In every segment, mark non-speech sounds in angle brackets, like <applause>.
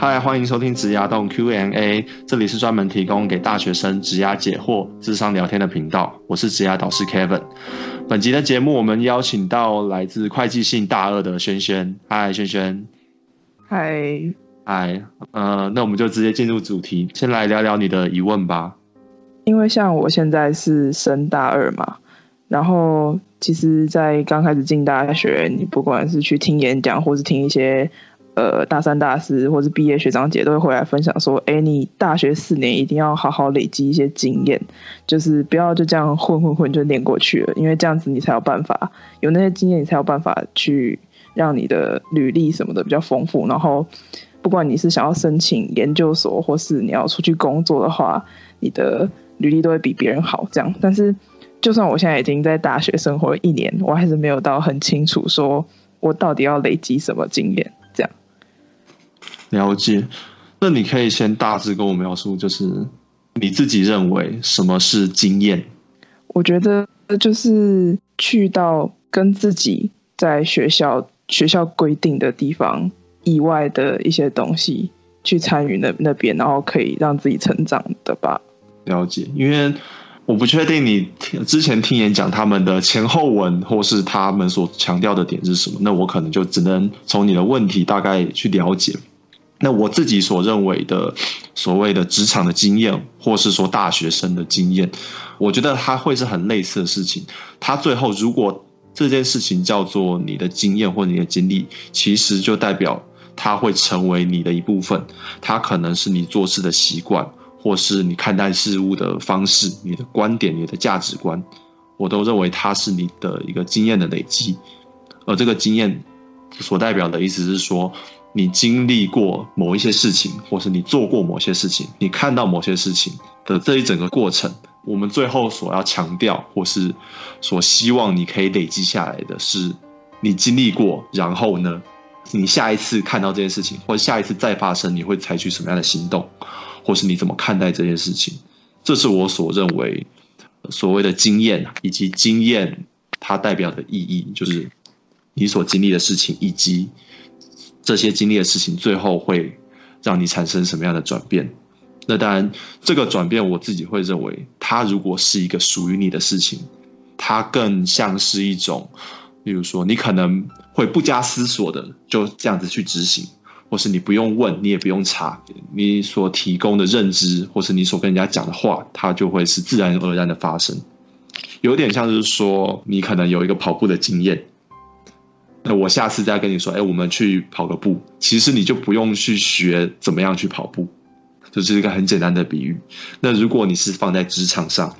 嗨，欢迎收听职涯洞 Q&A，这里是专门提供给大学生职涯解惑、智商聊天的频道。我是职涯导师 Kevin。本集的节目，我们邀请到来自会计系大二的轩轩。嗨，轩轩。嗨，嗨。呃，那我们就直接进入主题，先来聊聊你的疑问吧。因为像我现在是升大二嘛，然后其实，在刚开始进大学，你不管是去听演讲，或是听一些。呃，大三、大四或是毕业学长姐都会回来分享说：“哎，你大学四年一定要好好累积一些经验，就是不要就这样混混混就念过去了，因为这样子你才有办法有那些经验，你才有办法去让你的履历什么的比较丰富。然后，不管你是想要申请研究所，或是你要出去工作的话，你的履历都会比别人好。这样，但是就算我现在已经在大学生活一年，我还是没有到很清楚说我到底要累积什么经验这样。”了解，那你可以先大致跟我描述，就是你自己认为什么是经验？我觉得就是去到跟自己在学校学校规定的地方以外的一些东西去参与那那边，然后可以让自己成长的吧。了解，因为我不确定你听之前听演讲他们的前后文，或是他们所强调的点是什么，那我可能就只能从你的问题大概去了解。那我自己所认为的所谓的职场的经验，或是说大学生的经验，我觉得它会是很类似的事情。它最后如果这件事情叫做你的经验或你的经历，其实就代表它会成为你的一部分。它可能是你做事的习惯，或是你看待事物的方式、你的观点、你的价值观，我都认为它是你的一个经验的累积。而这个经验所代表的意思是说。你经历过某一些事情，或是你做过某些事情，你看到某些事情的这一整个过程，我们最后所要强调，或是所希望你可以累积下来的是，你经历过，然后呢，你下一次看到这件事情，或者下一次再发生，你会采取什么样的行动，或是你怎么看待这件事情？这是我所认为所谓的经验，以及经验它代表的意义，就是你所经历的事情以及。这些经历的事情，最后会让你产生什么样的转变？那当然，这个转变我自己会认为，它如果是一个属于你的事情，它更像是一种，例如说，你可能会不加思索的就这样子去执行，或是你不用问，你也不用查，你所提供的认知，或是你所跟人家讲的话，它就会是自然而然的发生。有点像是说，你可能有一个跑步的经验。那我下次再跟你说，哎，我们去跑个步。其实你就不用去学怎么样去跑步，就是一个很简单的比喻。那如果你是放在职场上，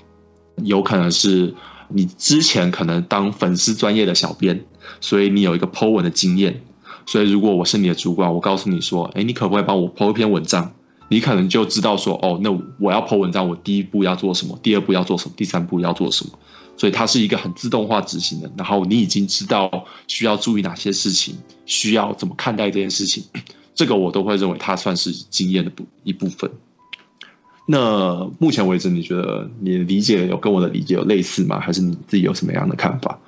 有可能是你之前可能当粉丝专业的小编，所以你有一个 Po 文的经验。所以如果我是你的主管，我告诉你说，哎，你可不可以帮我 Po 一篇文章？你可能就知道说，哦，那我要 Po 文章，我第一步要做什么？第二步要做什么？第三步要做什么？所以它是一个很自动化执行的，然后你已经知道需要注意哪些事情，需要怎么看待这件事情，<coughs> 这个我都会认为它算是经验的部一部分。那目前为止，你觉得你的理解有跟我的理解有类似吗？还是你自己有什么样的看法？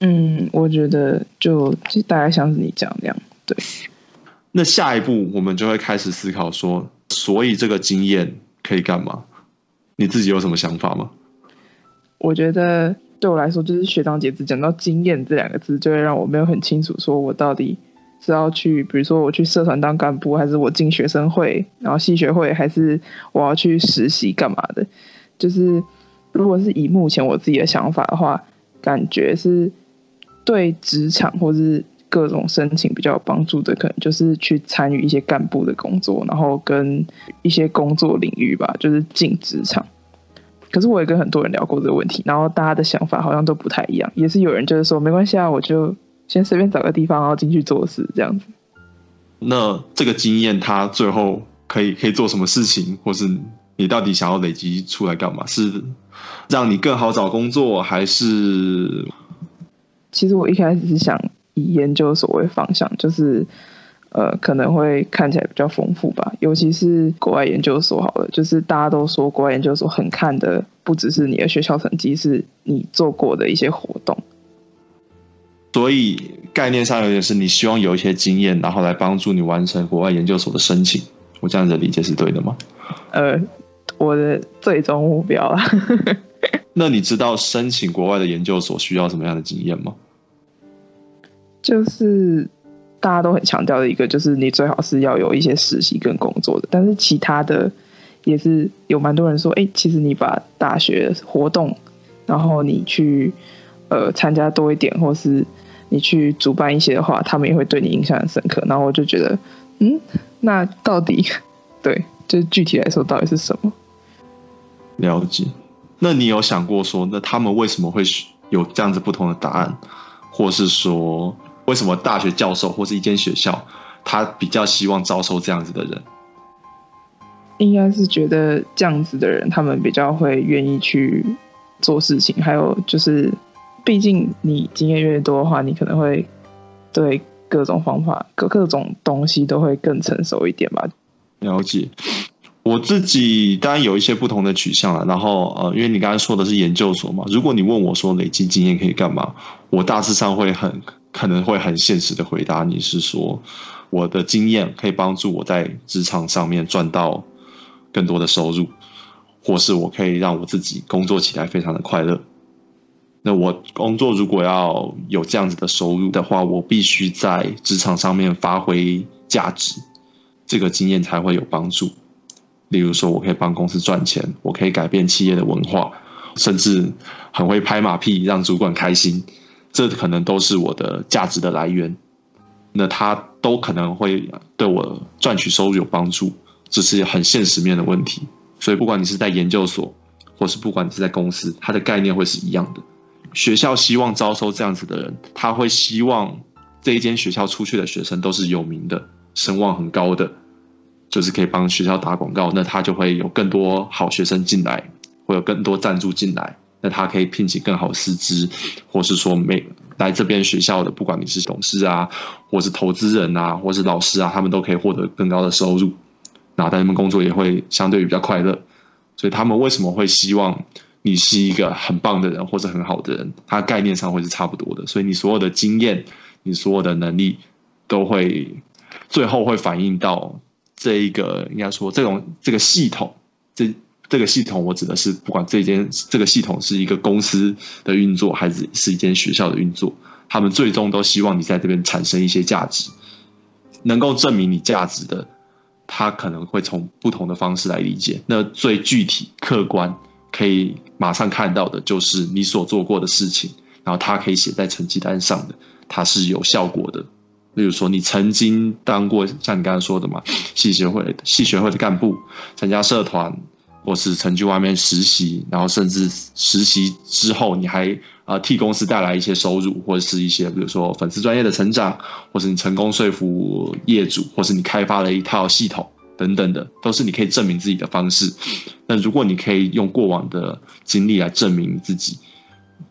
嗯，我觉得就大概像是你讲那样，对。那下一步我们就会开始思考说，所以这个经验可以干嘛？你自己有什么想法吗？我觉得对我来说，就是学长姐只讲到经验这两个字，就会让我没有很清楚，说我到底是要去，比如说我去社团当干部，还是我进学生会，然后系学会，还是我要去实习干嘛的？就是如果是以目前我自己的想法的话，感觉是对职场或是各种申请比较有帮助的，可能就是去参与一些干部的工作，然后跟一些工作领域吧，就是进职场。可是我也跟很多人聊过这个问题，然后大家的想法好像都不太一样。也是有人就是说没关系啊，我就先随便找个地方，然后进去做事这样子。那这个经验，它最后可以可以做什么事情，或是你到底想要累积出来干嘛？是让你更好找工作，还是？其实我一开始是想以研究所为方向，就是。呃，可能会看起来比较丰富吧，尤其是国外研究所好了，就是大家都说国外研究所很看的，不只是你的学校成绩，是你做过的一些活动。所以概念上有点是你希望有一些经验，然后来帮助你完成国外研究所的申请。我这样子理解是对的吗？呃，我的最终目标啊。<laughs> 那你知道申请国外的研究所需要什么样的经验吗？就是大家都很强调的一个，就是你最好是要有一些实习跟工作的。但是其他的也是有蛮多人说，哎，其实你把大学活动，然后你去呃参加多一点，或是你去主办一些的话，他们也会对你印象很深刻。然后我就觉得，嗯，那到底 <laughs> 对，就具体来说到底是什么？了解。那你有想过说，那他们为什么会有这样子不同的答案，或是说，为什么大学教授或是一间学校，他比较希望招收这样子的人？应该是觉得这样子的人，他们比较会愿意去做事情，还有就是，毕竟你经验越多的话，你可能会对各种方法、各各种东西都会更成熟一点吧。了解。我自己当然有一些不同的取向了，然后呃，因为你刚才说的是研究所嘛，如果你问我说累积经验可以干嘛，我大致上会很可能会很现实的回答你是说，我的经验可以帮助我在职场上面赚到更多的收入，或是我可以让我自己工作起来非常的快乐。那我工作如果要有这样子的收入的话，我必须在职场上面发挥价值，这个经验才会有帮助。例如说，我可以帮公司赚钱，我可以改变企业的文化，甚至很会拍马屁让主管开心，这可能都是我的价值的来源。那他都可能会对我赚取收入有帮助，这是很现实面的问题。所以，不管你是在研究所，或是不管你是在公司，它的概念会是一样的。学校希望招收这样子的人，他会希望这一间学校出去的学生都是有名的，声望很高的。就是可以帮学校打广告，那他就会有更多好学生进来，会有更多赞助进来，那他可以聘请更好师资，或是说每来这边学校的，不管你是董事啊，或是投资人啊，或是老师啊，他们都可以获得更高的收入，然后他们工作也会相对于比较快乐，所以他们为什么会希望你是一个很棒的人或者很好的人？他概念上会是差不多的，所以你所有的经验，你所有的能力，都会最后会反映到。这一个应该说，这种这个系统，这这个系统，我指的是不管这间这个系统是一个公司的运作，还是是一间学校的运作，他们最终都希望你在这边产生一些价值，能够证明你价值的，他可能会从不同的方式来理解。那最具体、客观，可以马上看到的，就是你所做过的事情，然后它可以写在成绩单上的，它是有效果的。例如说，你曾经当过像你刚才说的嘛，系学会、系学会的干部，参加社团，或是曾去外面实习，然后甚至实习之后，你还啊替公司带来一些收入，或者是一些比如说粉丝专业的成长，或是你成功说服业主，或是你开发了一套系统等等的，都是你可以证明自己的方式。那如果你可以用过往的经历来证明自己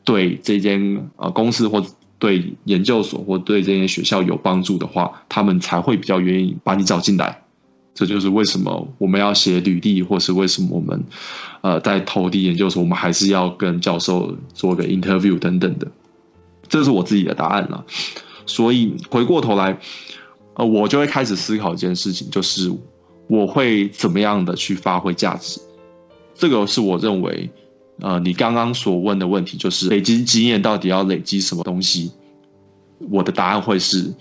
对这间啊公司或对研究所或对这些学校有帮助的话，他们才会比较愿意把你找进来。这就是为什么我们要写履历，或是为什么我们呃在投递研究所，我们还是要跟教授做个 interview 等等的。这是我自己的答案了。所以回过头来，呃，我就会开始思考一件事情，就是我会怎么样的去发挥价值。这个是我认为。呃，你刚刚所问的问题就是累积经验到底要累积什么东西？我的答案会是，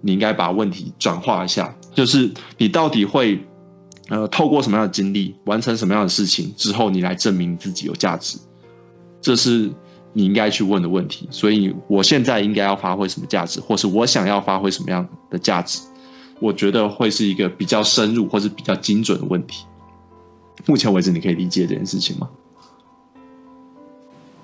你应该把问题转化一下，就是你到底会呃透过什么样的经历，完成什么样的事情之后，你来证明自己有价值，这是你应该去问的问题。所以我现在应该要发挥什么价值，或是我想要发挥什么样的价值？我觉得会是一个比较深入或是比较精准的问题。目前为止，你可以理解这件事情吗？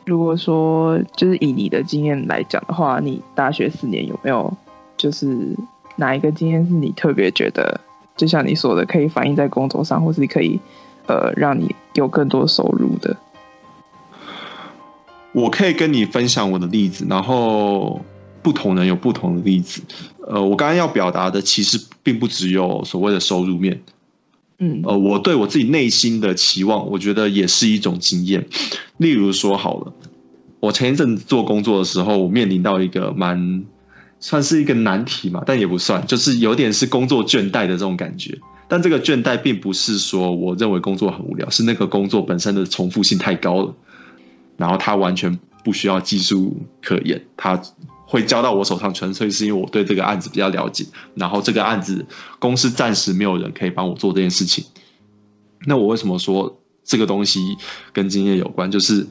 如果说就是以你的经验来讲的话，你大学四年有没有就是哪一个经验是你特别觉得，就像你说的，可以反映在工作上，或是可以呃让你有更多收入的？我可以跟你分享我的例子，然后不同人有不同的例子。呃，我刚刚要表达的其实并不只有所谓的收入面。嗯，呃，我对我自己内心的期望，我觉得也是一种经验。例如说，好了，我前一阵子做工作的时候，我面临到一个蛮算是一个难题嘛，但也不算，就是有点是工作倦怠的这种感觉。但这个倦怠并不是说我认为工作很无聊，是那个工作本身的重复性太高了，然后它完全不需要技术可言，它会交到我手上，纯粹是因为我对这个案子比较了解，然后这个案子公司暂时没有人可以帮我做这件事情。那我为什么说这个东西跟经验有关？就是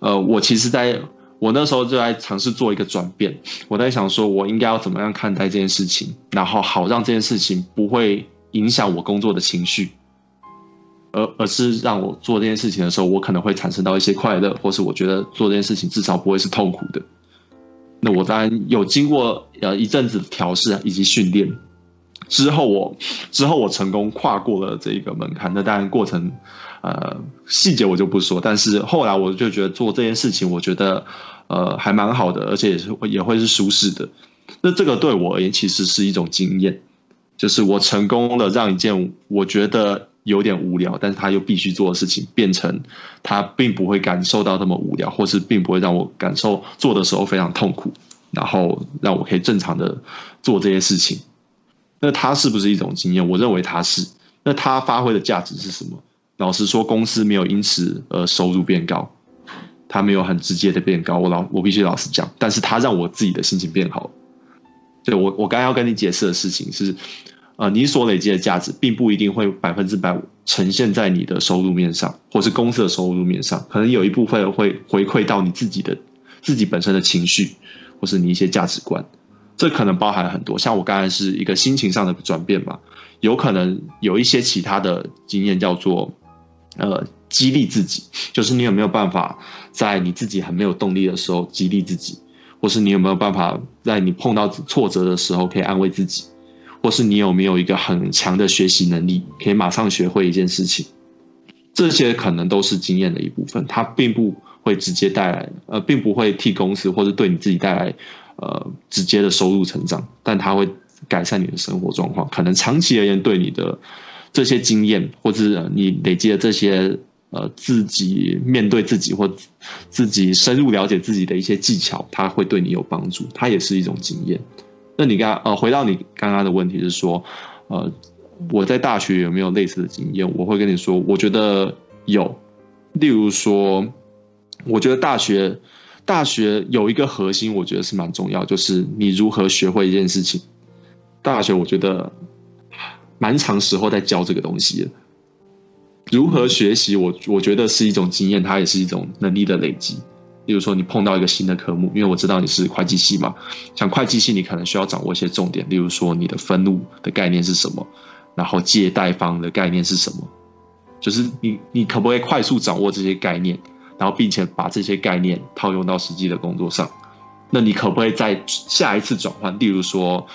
呃，我其实在我那时候就在尝试做一个转变，我在想说我应该要怎么样看待这件事情，然后好让这件事情不会。影响我工作的情绪，而而是让我做这件事情的时候，我可能会产生到一些快乐，或是我觉得做这件事情至少不会是痛苦的。那我当然有经过呃一阵子的调试以及训练之后，我之后我成功跨过了这个门槛。那当然过程呃细节我就不说，但是后来我就觉得做这件事情，我觉得呃还蛮好的，而且也是也会是舒适的。那这个对我而言其实是一种经验。就是我成功的让一件我觉得有点无聊，但是他又必须做的事情，变成他并不会感受到那么无聊，或是并不会让我感受做的时候非常痛苦，然后让我可以正常的做这些事情。那它是不是一种经验？我认为它是。那它发挥的价值是什么？老实说，公司没有因此而收入变高，它没有很直接的变高。我老我必须老实讲，但是它让我自己的心情变好。对我，我刚要跟你解释的事情是，呃，你所累积的价值并不一定会百分之百呈现在你的收入面上，或是公司的收入面上，可能有一部分会回馈到你自己的自己本身的情绪，或是你一些价值观，这可能包含很多。像我刚才是一个心情上的转变嘛，有可能有一些其他的经验叫做，呃，激励自己，就是你有没有办法在你自己很没有动力的时候激励自己。或是你有没有办法在你碰到挫折的时候可以安慰自己，或是你有没有一个很强的学习能力，可以马上学会一件事情，这些可能都是经验的一部分，它并不会直接带来，呃，并不会替公司或者对你自己带来呃直接的收入成长，但它会改善你的生活状况，可能长期而言对你的这些经验或者你累积的这些。呃，自己面对自己或自己深入了解自己的一些技巧，它会对你有帮助，它也是一种经验。那你刚呃，回到你刚刚的问题是说，呃，我在大学有没有类似的经验？我会跟你说，我觉得有。例如说，我觉得大学大学有一个核心，我觉得是蛮重要，就是你如何学会一件事情。大学我觉得蛮长时候在教这个东西。如何学习？我我觉得是一种经验，它也是一种能力的累积。例如说，你碰到一个新的科目，因为我知道你是会计系嘛，像会计系，你可能需要掌握一些重点。例如说，你的分录的概念是什么？然后借贷方的概念是什么？就是你你可不可以快速掌握这些概念，然后并且把这些概念套用到实际的工作上？那你可不可以在下一次转换？例如说。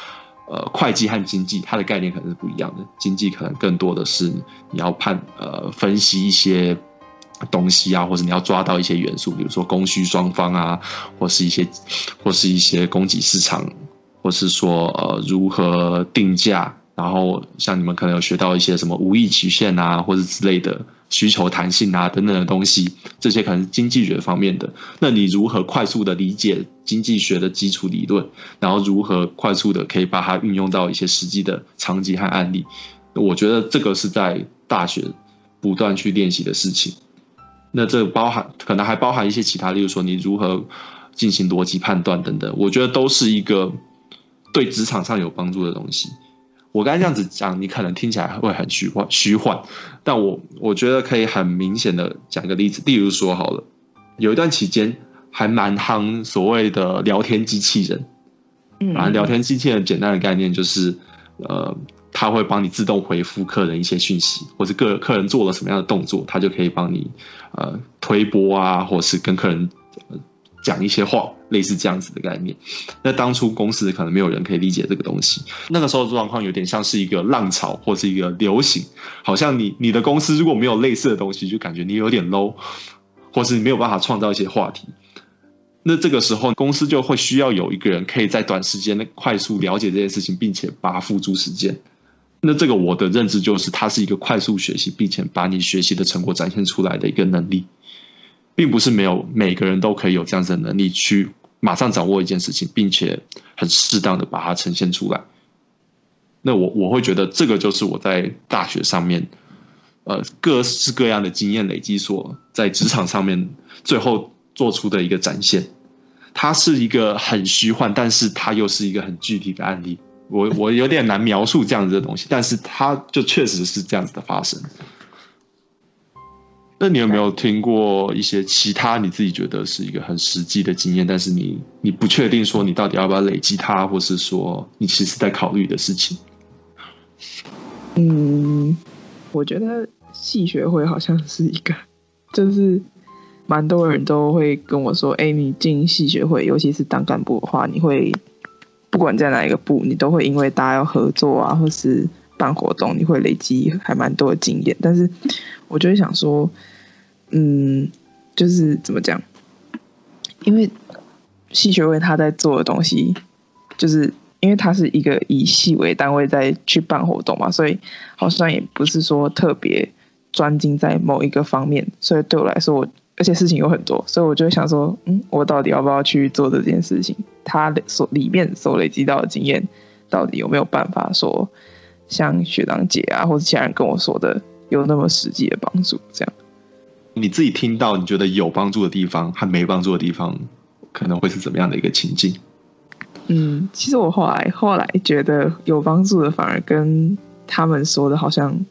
呃，会计和经济，它的概念可能是不一样的。经济可能更多的是你要判呃分析一些东西啊，或者你要抓到一些元素，比如说供需双方啊，或是一些或是一些供给市场，或是说呃如何定价。然后像你们可能有学到一些什么无意曲线啊，或者之类的需求弹性啊等等的东西，这些可能是经济学方面的。那你如何快速的理解经济学的基础理论，然后如何快速的可以把它运用到一些实际的场景和案例？我觉得这个是在大学不断去练习的事情。那这包含可能还包含一些其他，例如说你如何进行逻辑判断等等，我觉得都是一个对职场上有帮助的东西。我刚才这样子讲，你可能听起来会很虚幻，虚幻。但我我觉得可以很明显的讲一个例子，例如说好了，有一段期间还蛮夯所谓的聊天机器人。嗯。反正聊天机器人简单的概念就是，呃，它会帮你自动回复客人一些讯息，或者客客人做了什么样的动作，它就可以帮你呃推波啊，或是跟客人。讲一些话，类似这样子的概念。那当初公司可能没有人可以理解这个东西。那个时候的状况有点像是一个浪潮，或是一个流行。好像你你的公司如果没有类似的东西，就感觉你有点 low，或是没有办法创造一些话题。那这个时候公司就会需要有一个人可以在短时间内快速了解这件事情，并且把它付诸实践。那这个我的认知就是，它是一个快速学习，并且把你学习的成果展现出来的一个能力。并不是没有每个人都可以有这样子的能力去马上掌握一件事情，并且很适当的把它呈现出来。那我我会觉得这个就是我在大学上面，呃，各式各样的经验累积所在职场上面最后做出的一个展现。它是一个很虚幻，但是它又是一个很具体的案例。我我有点难描述这样子的东西，但是它就确实是这样子的发生。那你有没有听过一些其他你自己觉得是一个很实际的经验，但是你你不确定说你到底要不要累积它，或是说你其实在考虑的事情？嗯，我觉得系学会好像是一个，就是蛮多人都会跟我说，哎，你进系学会，尤其是当干部的话，你会不管在哪一个部，你都会因为大家要合作啊，或是办活动，你会累积还蛮多的经验。但是我就会想说，嗯，就是怎么讲？因为系学会他在做的东西，就是。因为他是一个以系为单位在去办活动嘛，所以好像也不是说特别专精在某一个方面，所以对我来说，我而且事情有很多，所以我就想说，嗯，我到底要不要去做这件事情？他的所里面所累积到的经验，到底有没有办法说像学长姐啊，或者其他人跟我说的，有那么实际的帮助？这样，你自己听到你觉得有帮助的地方和没帮助的地方，可能会是怎么样的一个情境？嗯，其实我后来后来觉得有帮助的，反而跟他们说的好像，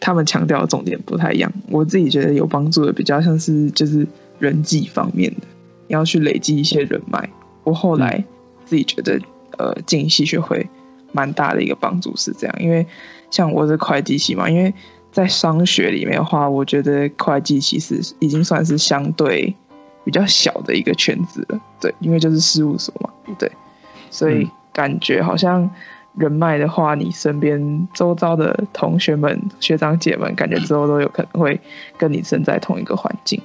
他们强调的重点不太一样。我自己觉得有帮助的，比较像是就是人际方面的，要去累积一些人脉。我后来自己觉得，呃，进戏学会蛮大的一个帮助是这样，因为像我是会计系嘛，因为在商学里面的话，我觉得会计其实已经算是相对比较小的一个圈子了。对，因为就是事务所嘛，对。所以感觉好像人脉的话，你身边周遭的同学们、学长姐们，感觉之后都有可能会跟你身在同一个环境。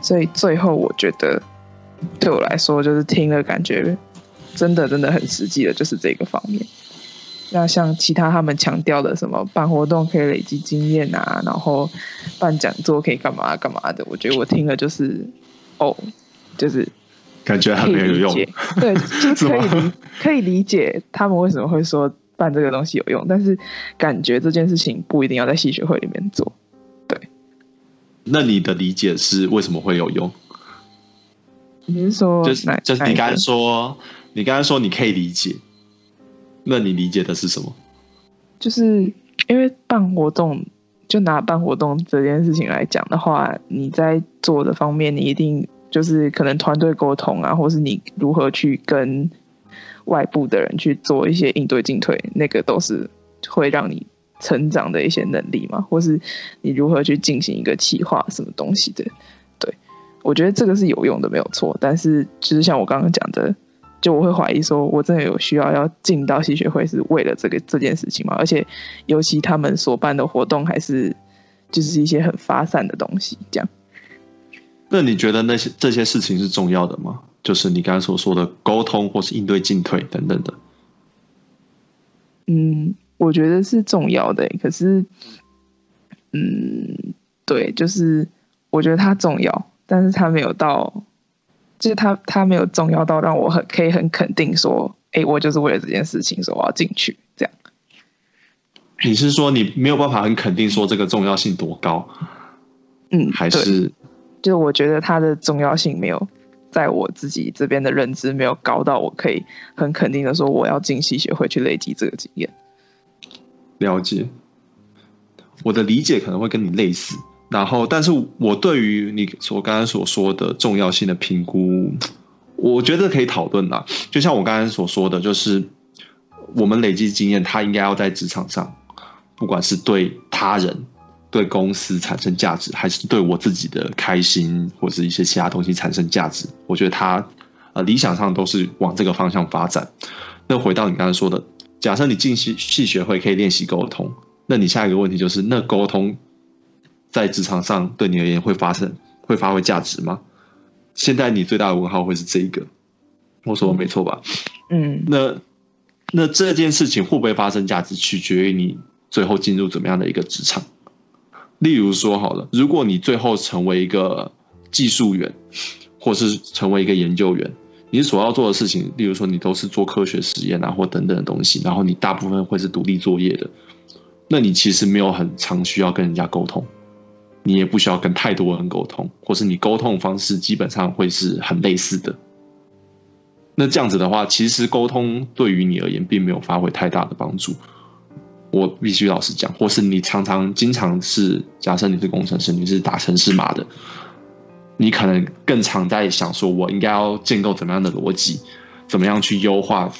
所以最后我觉得，对我来说，就是听了感觉真的真的很实际的，就是这个方面。那像其他他们强调的什么办活动可以累积经验啊，然后办讲座可以干嘛干嘛的，我觉得我听了就是哦，就是。感觉很没有用，对，就 <laughs> 是可以理可以理解他们为什么会说办这个东西有用，但是感觉这件事情不一定要在戏学会里面做。对，那你的理解是为什么会有用？你是说，就是就是你刚才说，你刚才说你可以理解，那你理解的是什么？就是因为办活动，就拿办活动这件事情来讲的话，你在做的方面，你一定。就是可能团队沟通啊，或是你如何去跟外部的人去做一些应对进退，那个都是会让你成长的一些能力嘛，或是你如何去进行一个企划什么东西的。对我觉得这个是有用的，没有错。但是就是像我刚刚讲的，就我会怀疑说，我真的有需要要进到戏学会是为了这个这件事情吗？而且尤其他们所办的活动还是就是一些很发散的东西，这样。那你觉得那些这些事情是重要的吗？就是你刚才所说的沟通，或是应对进退等等的。嗯，我觉得是重要的。可是，嗯，对，就是我觉得它重要，但是它没有到，就是他他没有重要到让我很可以很肯定说，哎，我就是为了这件事情说我要进去这样。你是说你没有办法很肯定说这个重要性多高？嗯，还是？就是我觉得它的重要性没有在我自己这边的认知没有高到我可以很肯定的说我要进戏学会去累积这个经验。了解，我的理解可能会跟你类似，然后但是我对于你所刚才所说的重要性的评估，我觉得可以讨论啦。就像我刚才所说的，就是我们累积经验，它应该要在职场上，不管是对他人。对公司产生价值，还是对我自己的开心，或是一些其他东西产生价值？我觉得他呃理想上都是往这个方向发展。那回到你刚才说的，假设你进系系学会可以练习沟通，那你下一个问题就是，那沟通在职场上对你而言会发生会发挥价值吗？现在你最大的问号会是这一个，我说没错吧？嗯，那那这件事情会不会发生价值，取决于你最后进入怎么样的一个职场。例如说好了，如果你最后成为一个技术员，或是成为一个研究员，你所要做的事情，例如说你都是做科学实验啊，或等等的东西，然后你大部分会是独立作业的，那你其实没有很常需要跟人家沟通，你也不需要跟太多人沟通，或是你沟通方式基本上会是很类似的。那这样子的话，其实沟通对于你而言并没有发挥太大的帮助。我必须老实讲，或是你常常经常是假设你是工程师，你是打程式码的，你可能更常在想说，我应该要建构怎么样的逻辑，怎么样去优化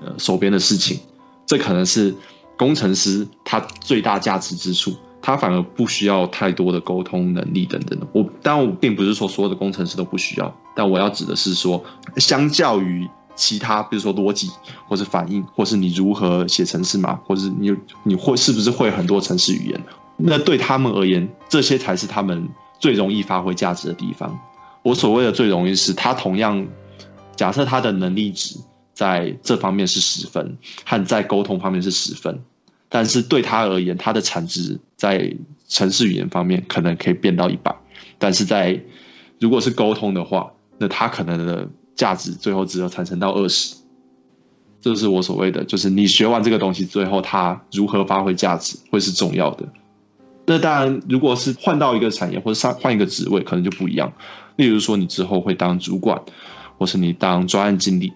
呃手边的事情，这可能是工程师他最大价值之处。他反而不需要太多的沟通能力等等的。我当然我并不是说所有的工程师都不需要，但我要指的是说，相较于其他，比如说逻辑，或是反应，或是你如何写程式码，或是你你会是不是会很多程式语言，那对他们而言，这些才是他们最容易发挥价值的地方。我所谓的最容易是，他同样假设他的能力值在这方面是十分，和在沟通方面是十分。但是对他而言，他的产值在城市语言方面可能可以变到一百，但是在如果是沟通的话，那他可能的价值最后只有产生到二十。这是我所谓的，就是你学完这个东西，最后它如何发挥价值会是重要的。那当然，如果是换到一个产业或者上换一个职位，可能就不一样。例如说，你之后会当主管，或是你当专案经理，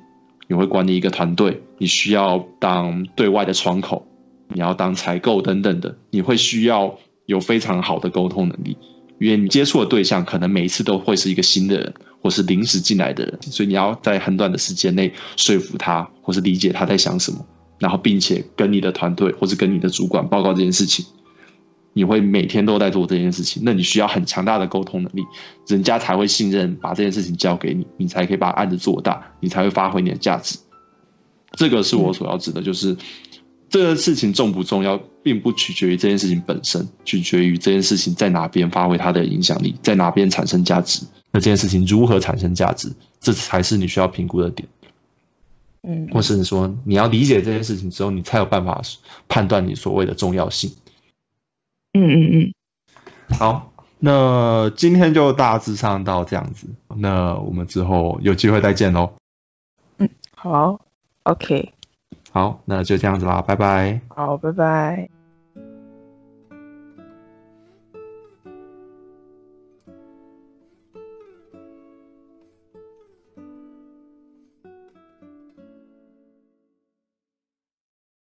你会管理一个团队，你需要当对外的窗口。你要当采购等等的，你会需要有非常好的沟通能力，因为你接触的对象可能每一次都会是一个新的人，或是临时进来的人，所以你要在很短的时间内说服他，或是理解他在想什么，然后并且跟你的团队或是跟你的主管报告这件事情，你会每天都在做这件事情，那你需要很强大的沟通能力，人家才会信任把这件事情交给你，你才可以把案子做大，你才会发挥你的价值。这个是我所要指的，就是。这个事情重不重要，并不取决于这件事情本身，取决于这件事情在哪边发挥它的影响力，在哪边产生价值。那这件事情如何产生价值，这才是你需要评估的点。嗯，或是说你要理解这件事情之后，你才有办法判断你所谓的重要性。嗯嗯嗯。好，那今天就大致上到这样子。那我们之后有机会再见喽。嗯，好，OK。好，那就这样子啦，拜拜。好，拜拜。